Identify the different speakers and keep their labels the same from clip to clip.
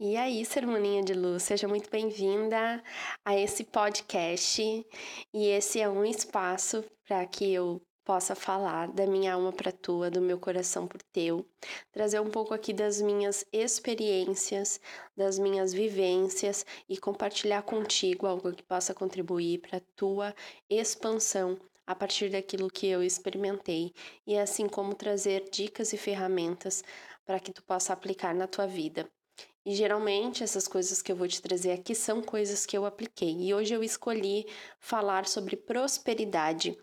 Speaker 1: E aí, sermoninha de luz, seja muito bem-vinda a esse podcast. E esse é um espaço para que eu possa falar da minha alma para tua, do meu coração por teu, trazer um pouco aqui das minhas experiências, das minhas vivências e compartilhar contigo algo que possa contribuir para tua expansão a partir daquilo que eu experimentei e assim como trazer dicas e ferramentas para que tu possa aplicar na tua vida. E geralmente essas coisas que eu vou te trazer aqui são coisas que eu apliquei. E hoje eu escolhi falar sobre prosperidade.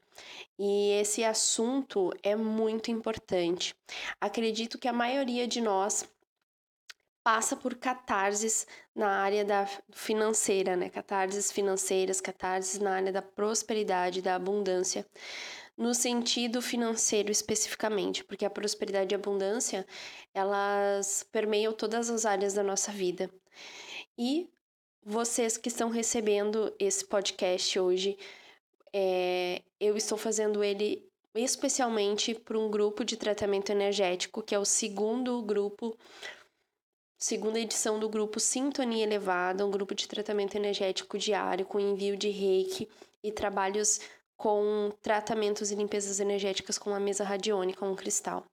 Speaker 1: E esse assunto é muito importante. Acredito que a maioria de nós passa por catarses na área da financeira, né? Catarses financeiras, catarses na área da prosperidade, da abundância no sentido financeiro especificamente, porque a prosperidade e a abundância, elas permeiam todas as áreas da nossa vida. E vocês que estão recebendo esse podcast hoje, é, eu estou fazendo ele especialmente para um grupo de tratamento energético, que é o segundo grupo, segunda edição do grupo Sintonia Elevada, um grupo de tratamento energético diário com envio de reiki e trabalhos com tratamentos e limpezas energéticas com a mesa radiônica, um cristal.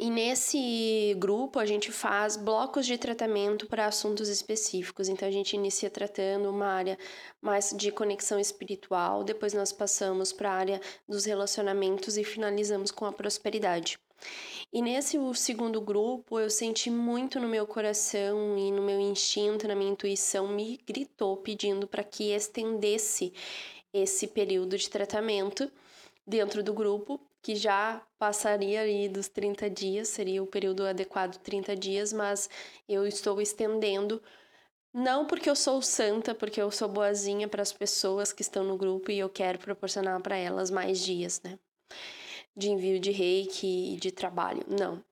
Speaker 1: E nesse grupo a gente faz blocos de tratamento para assuntos específicos. Então a gente inicia tratando uma área mais de conexão espiritual, depois nós passamos para a área dos relacionamentos e finalizamos com a prosperidade. E nesse segundo grupo eu senti muito no meu coração e no meu instinto, na minha intuição, me gritou pedindo para que estendesse esse período de tratamento dentro do grupo, que já passaria ali dos 30 dias, seria o período adequado 30 dias, mas eu estou estendendo não porque eu sou santa, porque eu sou boazinha para as pessoas que estão no grupo e eu quero proporcionar para elas mais dias, né? De envio de reiki e de trabalho. Não.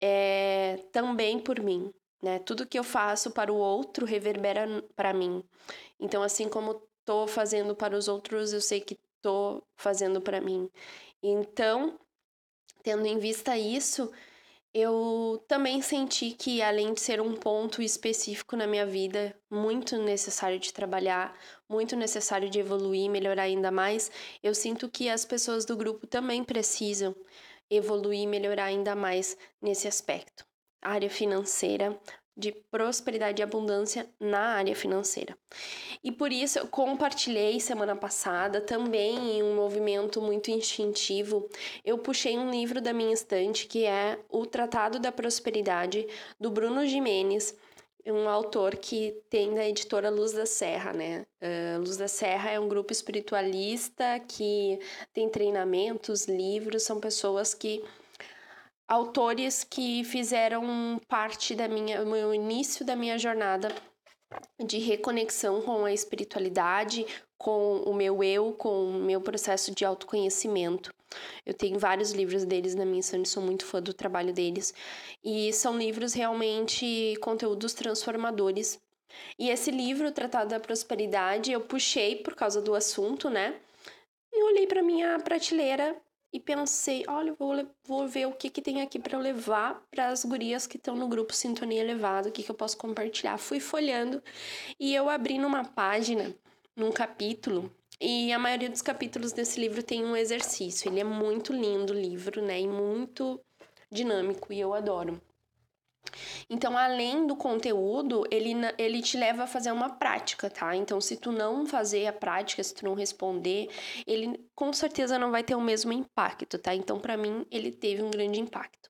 Speaker 1: É também por mim, né? Tudo que eu faço para o outro reverbera para mim. Então, assim como tô fazendo para os outros, eu sei que tô fazendo para mim. Então, tendo em vista isso, eu também senti que além de ser um ponto específico na minha vida, muito necessário de trabalhar, muito necessário de evoluir, melhorar ainda mais, eu sinto que as pessoas do grupo também precisam evoluir melhorar ainda mais nesse aspecto. A área financeira, de prosperidade e abundância na área financeira. E por isso eu compartilhei semana passada também em um movimento muito instintivo, eu puxei um livro da minha estante que é O Tratado da Prosperidade do Bruno Jimenez, um autor que tem da editora Luz da Serra, né? Uh, Luz da Serra é um grupo espiritualista que tem treinamentos, livros, são pessoas que autores que fizeram parte da minha, o início da minha jornada de reconexão com a espiritualidade, com o meu eu, com o meu processo de autoconhecimento. Eu tenho vários livros deles na minha estante, sou muito fã do trabalho deles. E são livros realmente conteúdos transformadores. E esse livro, Tratado da Prosperidade, eu puxei por causa do assunto, né? E olhei para minha prateleira e pensei, olha, vou, vou ver o que, que tem aqui para levar para as gurias que estão no grupo Sintonia Elevado, o que, que eu posso compartilhar. Fui folhando e eu abri numa página, num capítulo, e a maioria dos capítulos desse livro tem um exercício. Ele é muito lindo o livro, né? E muito dinâmico, e eu adoro. Então, além do conteúdo, ele, ele te leva a fazer uma prática, tá? Então, se tu não fazer a prática, se tu não responder, ele com certeza não vai ter o mesmo impacto, tá? Então, para mim, ele teve um grande impacto.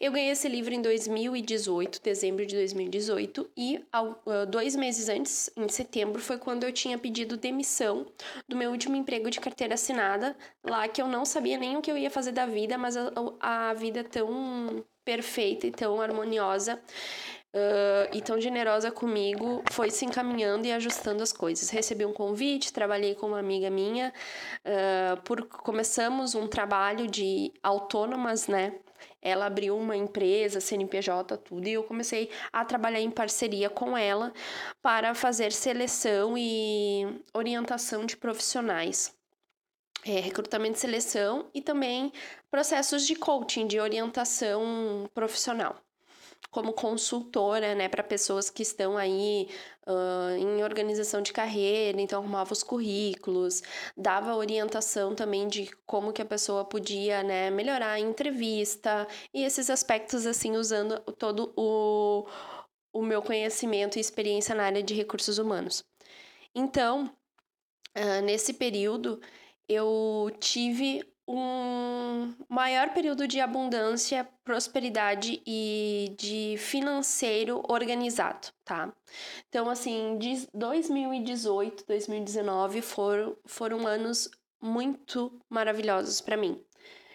Speaker 1: Eu ganhei esse livro em 2018, dezembro de 2018, e dois meses antes, em setembro, foi quando eu tinha pedido demissão do meu último emprego de carteira assinada, lá que eu não sabia nem o que eu ia fazer da vida, mas a, a vida tão perfeita e tão harmoniosa uh, e tão generosa comigo foi se encaminhando e ajustando as coisas. Recebi um convite, trabalhei com uma amiga minha, uh, por começamos um trabalho de autônomas, né? Ela abriu uma empresa, CNPJ, tudo, e eu comecei a trabalhar em parceria com ela para fazer seleção e orientação de profissionais é, recrutamento e seleção e também processos de coaching, de orientação profissional. como consultora, né, para pessoas que estão aí uh, em organização de carreira, então arrumava os currículos, dava orientação também de como que a pessoa podia, né, melhorar a entrevista e esses aspectos assim usando todo o, o meu conhecimento e experiência na área de recursos humanos. Então, uh, nesse período eu tive um maior período de abundância, prosperidade e de financeiro organizado, tá? Então, assim, de 2018, 2019 foram, foram anos muito maravilhosos para mim.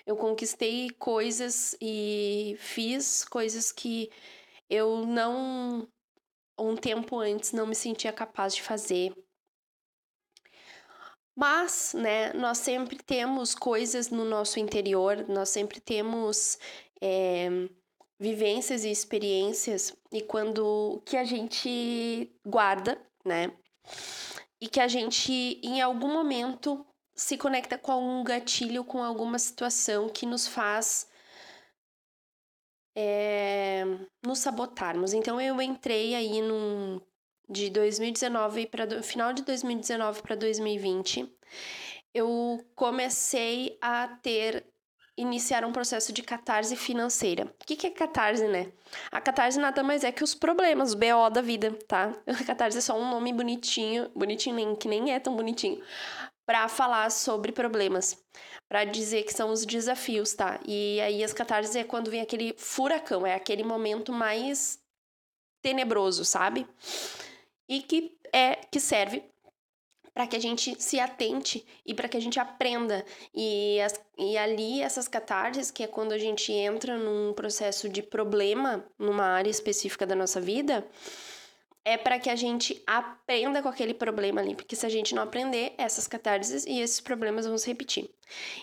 Speaker 1: Eu conquistei coisas e fiz coisas que eu não um tempo antes não me sentia capaz de fazer mas, né, nós sempre temos coisas no nosso interior, nós sempre temos é, vivências e experiências, e quando que a gente guarda, né? E que a gente, em algum momento, se conecta com algum gatilho, com alguma situação que nos faz é, nos sabotarmos. Então eu entrei aí num de 2019 para final de 2019 para 2020, eu comecei a ter iniciar um processo de catarse financeira. O que, que é catarse, né? A catarse nada mais é que os problemas, o BO da vida, tá? A catarse é só um nome bonitinho, bonitinho nem, que nem é tão bonitinho, para falar sobre problemas, para dizer que são os desafios, tá? E aí as catarses é quando vem aquele furacão, é aquele momento mais tenebroso, sabe? E que é que serve para que a gente se atente e para que a gente aprenda. E, as, e ali, essas catarses, que é quando a gente entra num processo de problema numa área específica da nossa vida, é para que a gente aprenda com aquele problema ali, porque se a gente não aprender, essas catarses e esses problemas vão se repetir.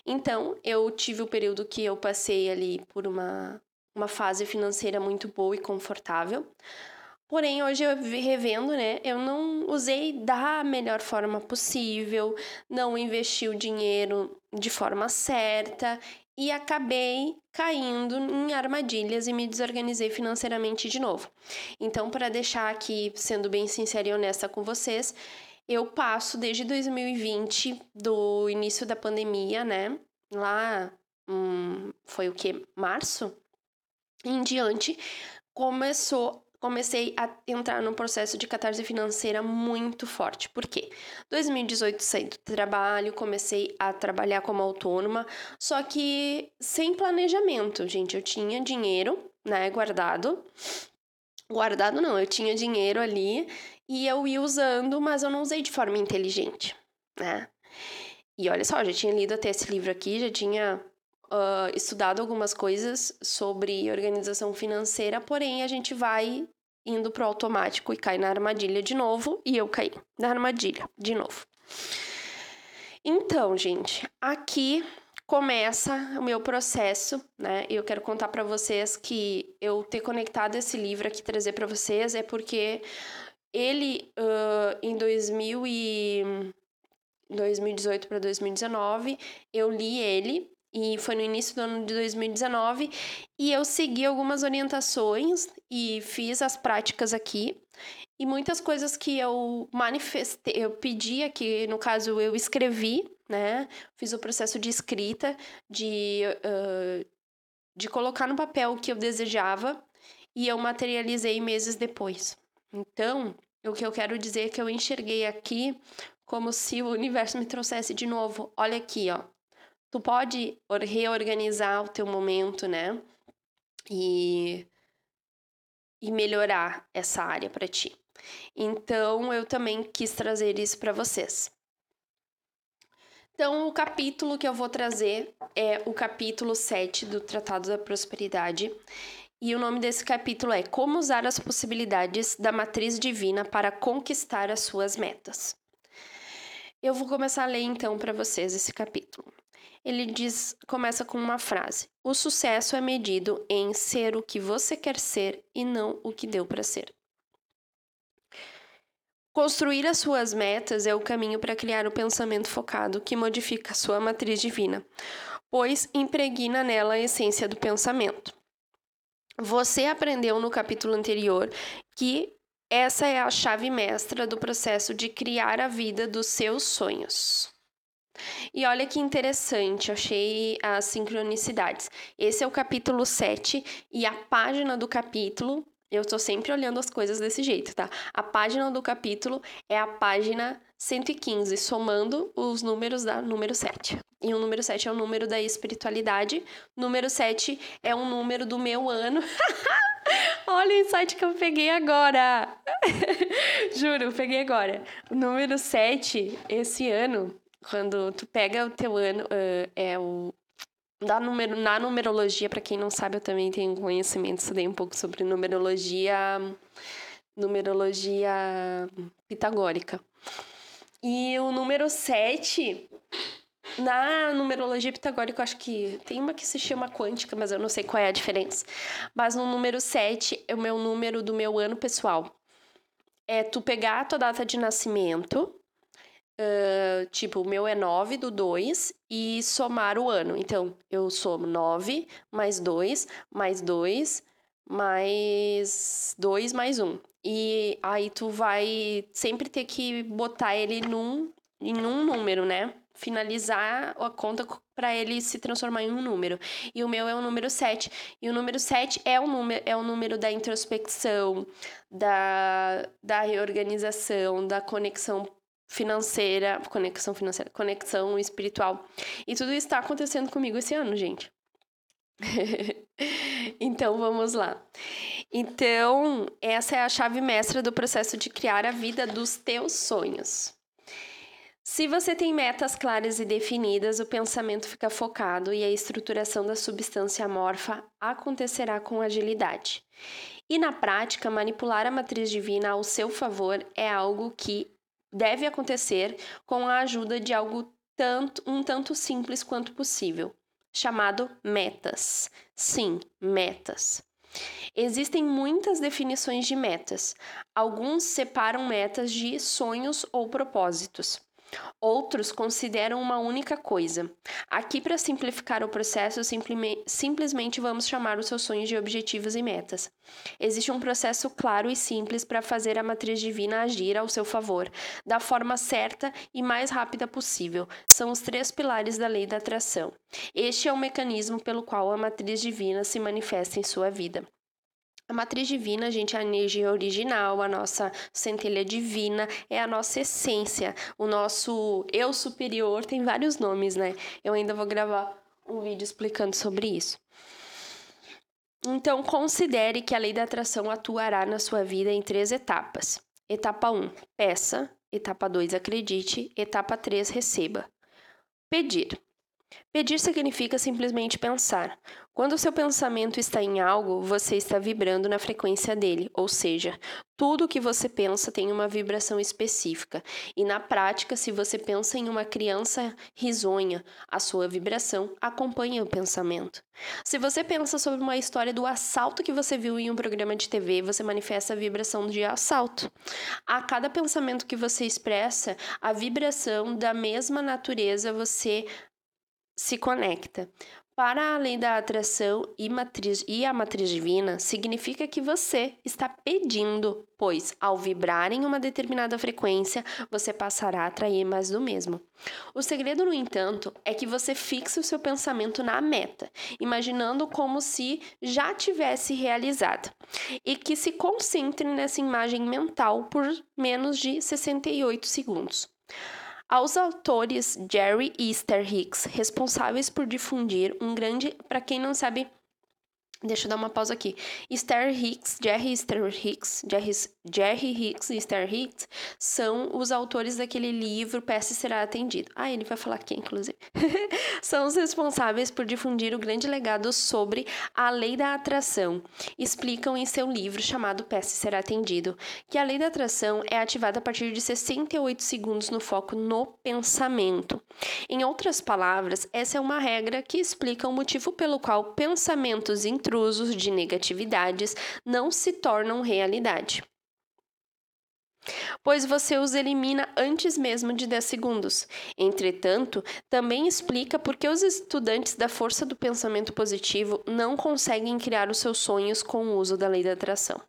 Speaker 1: Então, eu tive o período que eu passei ali por uma, uma fase financeira muito boa e confortável. Porém, hoje eu revendo, né? Eu não usei da melhor forma possível, não investi o dinheiro de forma certa e acabei caindo em armadilhas e me desorganizei financeiramente de novo. Então, para deixar aqui, sendo bem sincera e honesta com vocês, eu passo desde 2020, do início da pandemia, né? Lá hum, foi o que? Março? Em diante, começou comecei a entrar num processo de catarse financeira muito forte. Por quê? 2018 saí do trabalho, comecei a trabalhar como autônoma, só que sem planejamento, gente. Eu tinha dinheiro, né, guardado. Guardado não, eu tinha dinheiro ali e eu ia usando, mas eu não usei de forma inteligente, né? E olha só, já tinha lido até esse livro aqui, já tinha uh, estudado algumas coisas sobre organização financeira, porém a gente vai indo pro automático e cai na armadilha de novo, e eu caí na armadilha de novo. Então, gente, aqui começa o meu processo, né? Eu quero contar para vocês que eu ter conectado esse livro aqui trazer para vocês é porque ele uh, em 2000 e 2018 para 2019 eu li ele e foi no início do ano de 2019 e eu segui algumas orientações e fiz as práticas aqui e muitas coisas que eu manifestei, eu pedi aqui, no caso eu escrevi, né? Fiz o processo de escrita, de, uh, de colocar no papel o que eu desejava e eu materializei meses depois. Então, o que eu quero dizer é que eu enxerguei aqui como se o universo me trouxesse de novo. Olha aqui, ó tu pode reorganizar o teu momento, né? E, e melhorar essa área para ti. Então, eu também quis trazer isso para vocês. Então, o capítulo que eu vou trazer é o capítulo 7 do Tratado da Prosperidade. E o nome desse capítulo é Como usar as possibilidades da matriz divina para conquistar as suas metas. Eu vou começar a ler então para vocês esse capítulo ele diz, começa com uma frase: O sucesso é medido em ser o que você quer ser e não o que deu para ser. Construir as suas metas é o caminho para criar o pensamento focado que modifica sua matriz divina, pois impregna nela a essência do pensamento. você aprendeu no capítulo anterior que essa é a chave mestra do processo de criar a vida dos seus sonhos. E olha que interessante, achei as sincronicidades. Esse é o capítulo 7 e a página do capítulo, eu estou sempre olhando as coisas desse jeito, tá? A página do capítulo é a página 115, somando os números da número 7. E o número 7 é o número da espiritualidade, número 7 é um número do meu ano. Olha o insight que eu peguei agora! Juro, peguei agora. O número 7, esse ano, quando tu pega o teu ano, uh, é o. Da na numerologia, para quem não sabe, eu também tenho conhecimento, estudei um pouco sobre numerologia. Numerologia pitagórica. E o número 7, na numerologia pitagórica, eu acho que tem uma que se chama quântica, mas eu não sei qual é a diferença. Mas no número 7 é o meu número do meu ano pessoal. É tu pegar a tua data de nascimento Uh, tipo, o meu é 9 do 2 e somar o ano. Então, eu somo 9 mais 2 mais 2 mais 2 mais 1. E aí tu vai sempre ter que botar ele num, em um número, né? Finalizar a conta para ele se transformar em um número. E o meu é o número 7. E o número 7 é o número, é o número da introspecção, da, da reorganização, da conexão financeira, conexão financeira, conexão espiritual. E tudo isso está acontecendo comigo esse ano, gente. então vamos lá. Então, essa é a chave mestra do processo de criar a vida dos teus sonhos. Se você tem metas claras e definidas, o pensamento fica focado e a estruturação da substância amorfa acontecerá com agilidade. E na prática, manipular a matriz divina ao seu favor é algo que deve acontecer com a ajuda de algo tanto, um tanto simples quanto possível, chamado metas. Sim, metas. Existem muitas definições de metas. Alguns separam metas de sonhos ou propósitos. Outros consideram uma única coisa. Aqui, para simplificar o processo, simplesmente vamos chamar os seus sonhos de objetivos e metas. Existe um processo claro e simples para fazer a matriz divina agir ao seu favor, da forma certa e mais rápida possível. São os três pilares da lei da atração. Este é o mecanismo pelo qual a matriz divina se manifesta em sua vida. A matriz divina, gente, é a energia original, a nossa centelha divina, é a nossa essência. O nosso eu superior tem vários nomes, né? Eu ainda vou gravar um vídeo explicando sobre isso. Então, considere que a lei da atração atuará na sua vida em três etapas. Etapa 1, peça. Etapa 2, acredite. Etapa 3, receba. Pedir. Pedir significa simplesmente pensar. Quando o seu pensamento está em algo, você está vibrando na frequência dele, ou seja, tudo o que você pensa tem uma vibração específica. E na prática, se você pensa em uma criança risonha, a sua vibração acompanha o pensamento. Se você pensa sobre uma história do assalto que você viu em um programa de TV, você manifesta a vibração de assalto. A cada pensamento que você expressa, a vibração da mesma natureza você se conecta. Para a lei da atração e, matriz, e a matriz divina, significa que você está pedindo, pois ao vibrar em uma determinada frequência, você passará a atrair mais do mesmo. O segredo, no entanto, é que você fixe o seu pensamento na meta, imaginando como se já tivesse realizado, e que se concentre nessa imagem mental por menos de 68 segundos. Aos autores Jerry e Esther Hicks, responsáveis por difundir um grande. Para quem não sabe, Deixa eu dar uma pausa aqui. Esther Hicks, Jerry Esther Hicks, Jerry, Jerry Hicks e Esther Hicks são os autores daquele livro Peça Será Atendido. Ah, ele vai falar aqui, inclusive. são os responsáveis por difundir o grande legado sobre a lei da atração. Explicam em seu livro chamado Peça Será Atendido que a lei da atração é ativada a partir de 68 segundos no foco no pensamento. Em outras palavras, essa é uma regra que explica o motivo pelo qual pensamentos intrusos de negatividades não se tornam realidade. Pois você os elimina antes mesmo de 10 segundos. Entretanto, também explica por que os estudantes da força do pensamento positivo não conseguem criar os seus sonhos com o uso da lei da atração.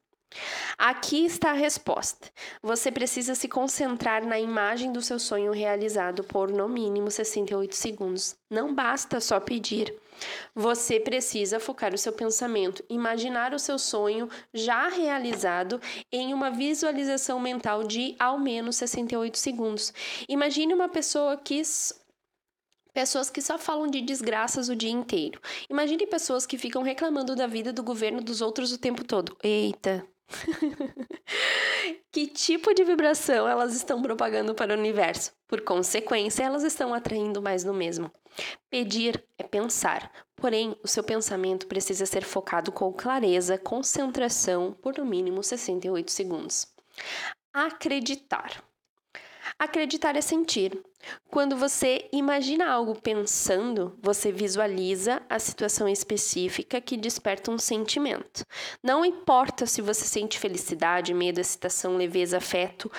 Speaker 1: Aqui está a resposta. Você precisa se concentrar na imagem do seu sonho realizado por no mínimo 68 segundos. Não basta só pedir. Você precisa focar o seu pensamento, imaginar o seu sonho já realizado em uma visualização mental de ao menos 68 segundos. Imagine uma pessoa que pessoas que só falam de desgraças o dia inteiro. Imagine pessoas que ficam reclamando da vida do governo dos outros o tempo todo. Eita, que tipo de vibração elas estão propagando para o universo? Por consequência, elas estão atraindo mais do mesmo. Pedir é pensar, porém, o seu pensamento precisa ser focado com clareza, concentração por no mínimo 68 segundos. Acreditar. Acreditar é sentir. Quando você imagina algo pensando, você visualiza a situação específica que desperta um sentimento. Não importa se você sente felicidade, medo, excitação, leveza, afeto,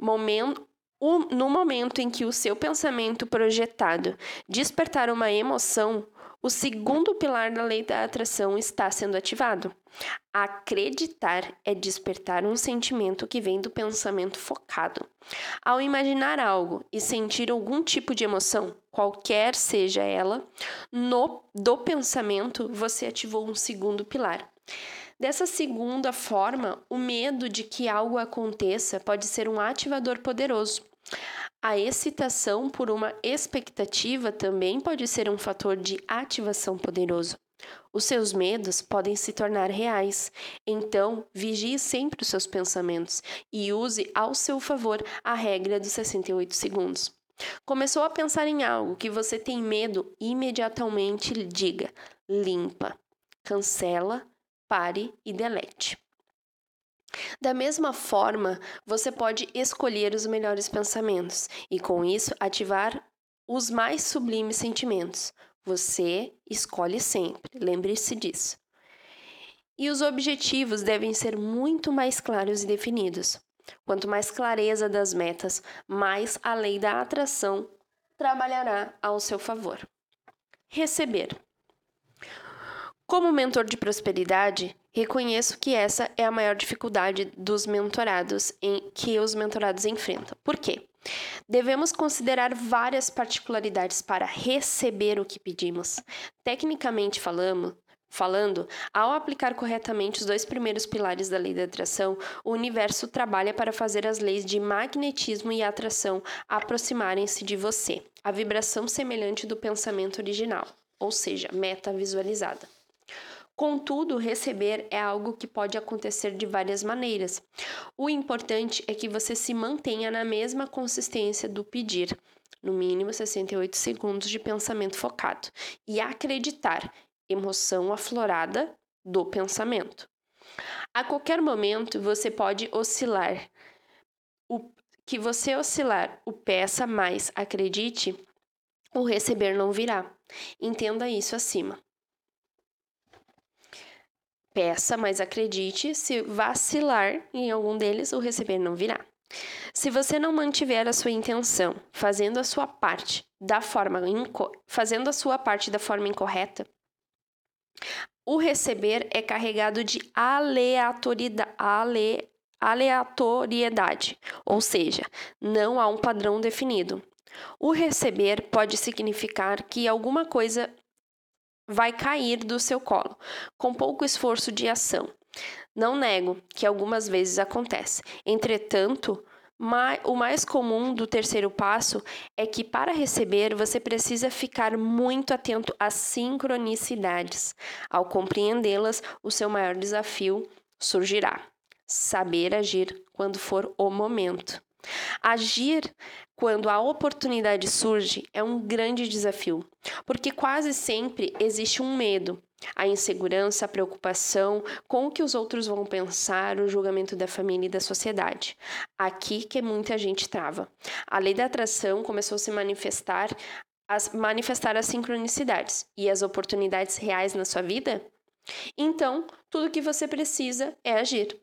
Speaker 1: momento, no momento em que o seu pensamento projetado despertar uma emoção, o segundo pilar da lei da atração está sendo ativado. Acreditar é despertar um sentimento que vem do pensamento focado. Ao imaginar algo e sentir algum tipo de emoção, qualquer seja ela, no do pensamento você ativou um segundo pilar. Dessa segunda forma, o medo de que algo aconteça pode ser um ativador poderoso. A excitação por uma expectativa também pode ser um fator de ativação poderoso. Os seus medos podem se tornar reais, então vigie sempre os seus pensamentos e use ao seu favor a regra dos 68 segundos. Começou a pensar em algo que você tem medo, imediatamente diga: limpa, cancela, pare e delete. Da mesma forma, você pode escolher os melhores pensamentos e, com isso, ativar os mais sublimes sentimentos. Você escolhe sempre, lembre-se disso. E os objetivos devem ser muito mais claros e definidos. Quanto mais clareza das metas, mais a lei da atração trabalhará ao seu favor. Receber. Como mentor de prosperidade, reconheço que essa é a maior dificuldade dos mentorados em que os mentorados enfrentam. Por quê? Devemos considerar várias particularidades para receber o que pedimos. Tecnicamente falando, Falando, ao aplicar corretamente os dois primeiros pilares da lei da atração, o universo trabalha para fazer as leis de magnetismo e atração aproximarem-se de você, a vibração semelhante do pensamento original, ou seja, meta visualizada. Contudo, receber é algo que pode acontecer de várias maneiras. O importante é que você se mantenha na mesma consistência do pedir, no mínimo 68 segundos de pensamento focado, e acreditar, emoção aflorada do pensamento. A qualquer momento você pode oscilar. O que você oscilar o peça mais acredite, o receber não virá. Entenda isso acima. Peça, mas acredite, se vacilar em algum deles, o receber não virá. Se você não mantiver a sua intenção, fazendo a sua parte da forma fazendo a sua parte da forma incorreta, o receber é carregado de ale, aleatoriedade, ou seja, não há um padrão definido. O receber pode significar que alguma coisa vai cair do seu colo, com pouco esforço de ação. Não nego que algumas vezes acontece. Entretanto, o mais comum do terceiro passo é que para receber você precisa ficar muito atento às sincronicidades. Ao compreendê-las, o seu maior desafio surgirá: saber agir quando for o momento. Agir quando a oportunidade surge é um grande desafio, porque quase sempre existe um medo, a insegurança, a preocupação com o que os outros vão pensar, o julgamento da família e da sociedade. Aqui que muita gente trava. A lei da atração começou a se manifestar as manifestar as sincronicidades e as oportunidades reais na sua vida? Então, tudo que você precisa é agir.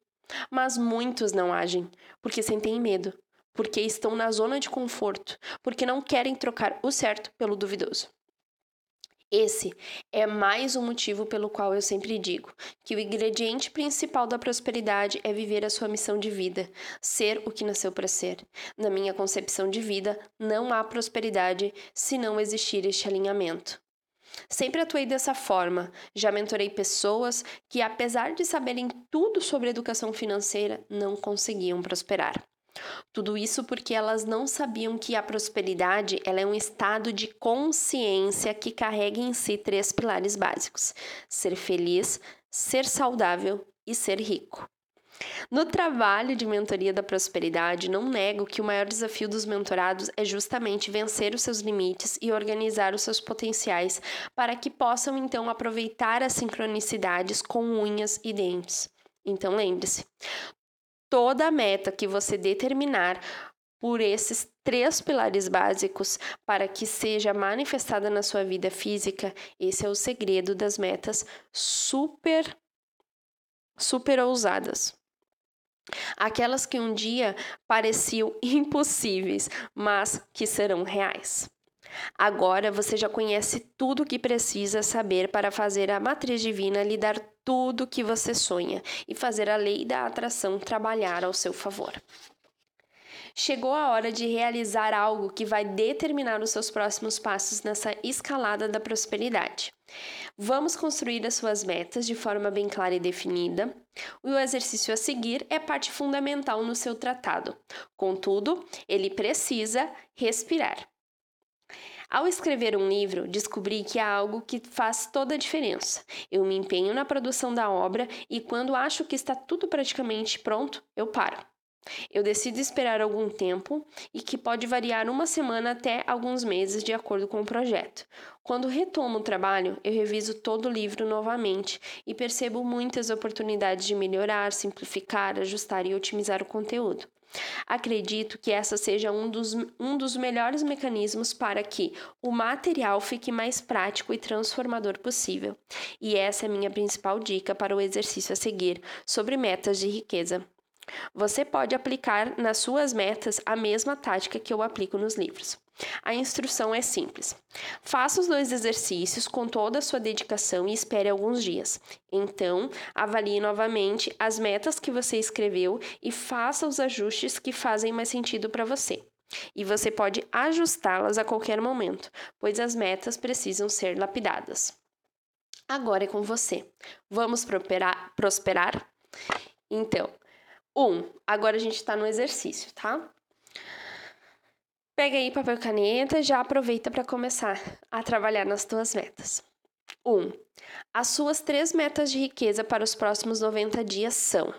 Speaker 1: Mas muitos não agem porque sentem medo, porque estão na zona de conforto, porque não querem trocar o certo pelo duvidoso. Esse é mais um motivo pelo qual eu sempre digo que o ingrediente principal da prosperidade é viver a sua missão de vida, ser o que nasceu para ser. Na minha concepção de vida, não há prosperidade se não existir este alinhamento. Sempre atuei dessa forma. Já mentorei pessoas que, apesar de saberem tudo sobre educação financeira, não conseguiam prosperar. Tudo isso porque elas não sabiam que a prosperidade ela é um estado de consciência que carrega em si três pilares básicos: ser feliz, ser saudável e ser rico. No trabalho de mentoria da prosperidade, não nego que o maior desafio dos mentorados é justamente vencer os seus limites e organizar os seus potenciais para que possam então aproveitar as sincronicidades com unhas e dentes. Então lembre-se, toda a meta que você determinar por esses três pilares básicos para que seja manifestada na sua vida física, esse é o segredo das metas super super ousadas. Aquelas que um dia pareciam impossíveis, mas que serão reais. Agora você já conhece tudo o que precisa saber para fazer a matriz divina lhe dar tudo que você sonha e fazer a lei da atração trabalhar ao seu favor. Chegou a hora de realizar algo que vai determinar os seus próximos passos nessa escalada da prosperidade. Vamos construir as suas metas de forma bem clara e definida. O exercício a seguir é parte fundamental no seu tratado. Contudo, ele precisa respirar. Ao escrever um livro, descobri que há algo que faz toda a diferença. Eu me empenho na produção da obra e, quando acho que está tudo praticamente pronto, eu paro. Eu decido esperar algum tempo e que pode variar uma semana até alguns meses, de acordo com o projeto. Quando retomo o trabalho, eu reviso todo o livro novamente e percebo muitas oportunidades de melhorar, simplificar, ajustar e otimizar o conteúdo. Acredito que essa seja um dos, um dos melhores mecanismos para que o material fique mais prático e transformador possível. E essa é a minha principal dica para o exercício a seguir sobre metas de riqueza. Você pode aplicar nas suas metas a mesma tática que eu aplico nos livros. A instrução é simples. Faça os dois exercícios com toda a sua dedicação e espere alguns dias. Então, avalie novamente as metas que você escreveu e faça os ajustes que fazem mais sentido para você. E você pode ajustá-las a qualquer momento, pois as metas precisam ser lapidadas. Agora é com você. Vamos prosperar? Então, um, agora a gente está no exercício, tá? Pega aí papel e caneta e já aproveita para começar a trabalhar nas tuas metas. 1. Um, as suas três metas de riqueza para os próximos 90 dias são: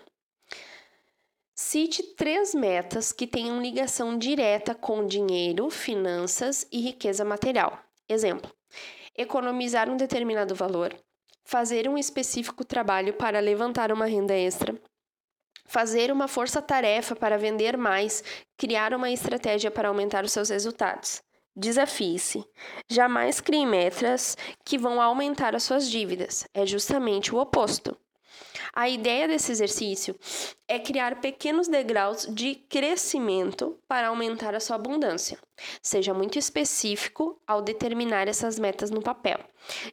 Speaker 1: Cite três metas que tenham ligação direta com dinheiro, finanças e riqueza material. Exemplo: economizar um determinado valor, fazer um específico trabalho para levantar uma renda extra, fazer uma força-tarefa para vender mais, criar uma estratégia para aumentar os seus resultados. Desafie-se. Jamais crie metas que vão aumentar as suas dívidas. É justamente o oposto. A ideia desse exercício é criar pequenos degraus de crescimento para aumentar a sua abundância. Seja muito específico ao determinar essas metas no papel,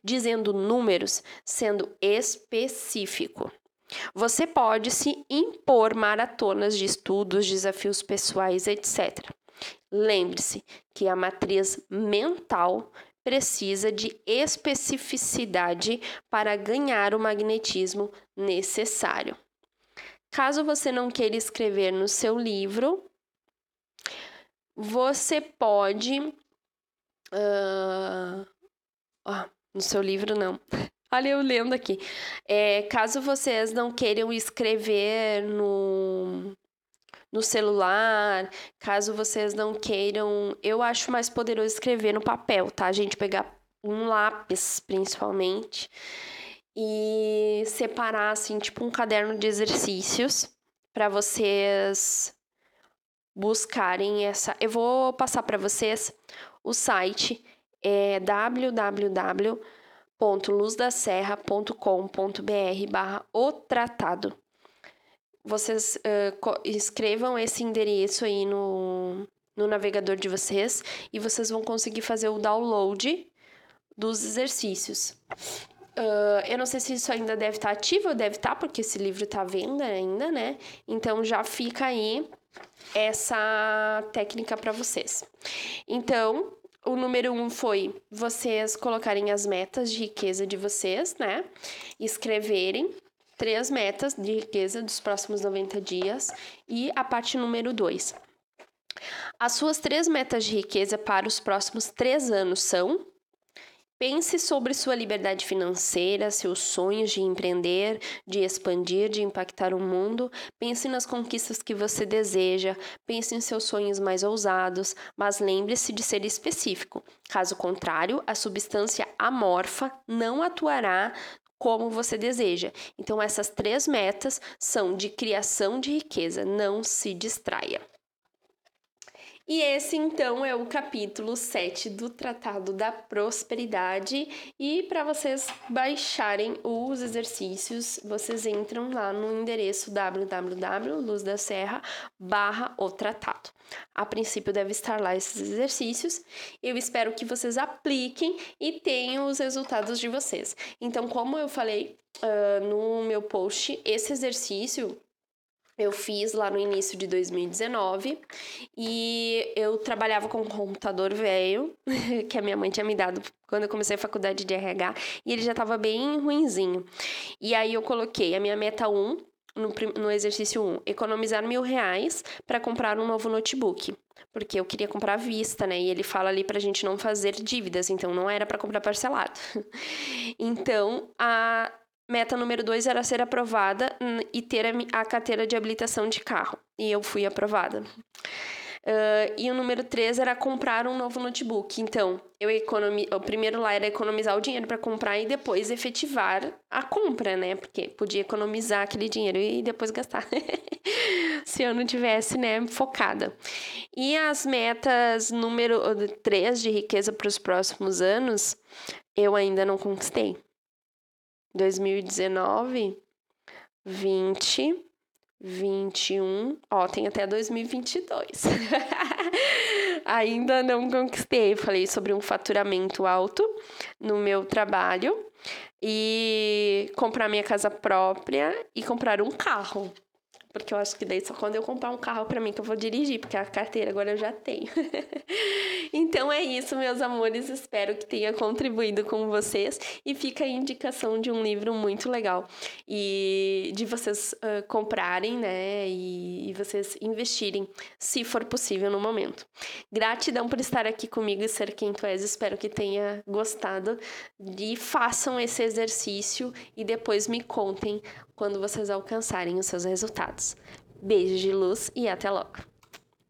Speaker 1: dizendo números, sendo específico. Você pode se impor maratonas de estudos, desafios pessoais, etc. Lembre-se que a matriz mental precisa de especificidade para ganhar o magnetismo necessário. Caso você não queira escrever no seu livro, você pode. Uh, oh, no seu livro, não. Olha, eu lendo aqui. É, caso vocês não queiram escrever no, no celular, caso vocês não queiram. Eu acho mais poderoso escrever no papel, tá? A gente pegar um lápis, principalmente, e separar, assim, tipo um caderno de exercícios para vocês buscarem essa. Eu vou passar para vocês o site é www www.luzdaserra.com.br barra o tratado. vocês uh, escrevam esse endereço aí no, no navegador de vocês e vocês vão conseguir fazer o download dos exercícios. Uh, eu não sei se isso ainda deve estar ativo, ou deve estar, porque esse livro está à venda ainda, né? Então já fica aí essa técnica para vocês. Então, o número um foi vocês colocarem as metas de riqueza de vocês, né? Escreverem três metas de riqueza dos próximos 90 dias. E a parte número dois. As suas três metas de riqueza para os próximos três anos são Pense sobre sua liberdade financeira, seus sonhos de empreender, de expandir, de impactar o mundo. Pense nas conquistas que você deseja. Pense em seus sonhos mais ousados, mas lembre-se de ser específico. Caso contrário, a substância amorfa não atuará como você deseja. Então, essas três metas são de criação de riqueza. Não se distraia. E esse então é o capítulo 7 do Tratado da Prosperidade. E para vocês baixarem os exercícios, vocês entram lá no endereço www.luzdaserra o tratado. A princípio deve estar lá esses exercícios. Eu espero que vocês apliquem e tenham os resultados de vocês. Então, como eu falei uh, no meu post, esse exercício eu fiz lá no início de 2019 e eu trabalhava com um computador velho que a minha mãe tinha me dado quando eu comecei a faculdade de RH e ele já estava bem ruinzinho. E aí eu coloquei a minha meta 1 no, no exercício 1, economizar mil reais para comprar um novo notebook. Porque eu queria comprar à vista, né? E ele fala ali pra gente não fazer dívidas, então não era para comprar parcelado. então, a, Meta número dois era ser aprovada e ter a, carteira de habilitação de carro. E eu fui aprovada. Uh, e o número 3 era comprar um novo notebook. Então, eu economi... o primeiro lá era economizar o dinheiro para comprar e depois efetivar a compra, né? Porque podia economizar aquele dinheiro e depois gastar. Se eu não tivesse, né, focada. E as metas número 3 de riqueza para os próximos anos, eu ainda não conquistei. 2019, 20, 21, ó, tem até 2022. Ainda não conquistei. Falei sobre um faturamento alto no meu trabalho e comprar minha casa própria e comprar um carro. Porque eu acho que daí só quando eu comprar um carro para mim que eu vou dirigir, porque a carteira agora eu já tenho. então é isso, meus amores. Espero que tenha contribuído com vocês. E fica a indicação de um livro muito legal. E de vocês uh, comprarem, né? E, e vocês investirem, se for possível no momento. Gratidão por estar aqui comigo e ser quem tu és. Espero que tenha gostado. E façam esse exercício e depois me contem quando vocês alcançarem os seus resultados. Beijos de luz e até logo!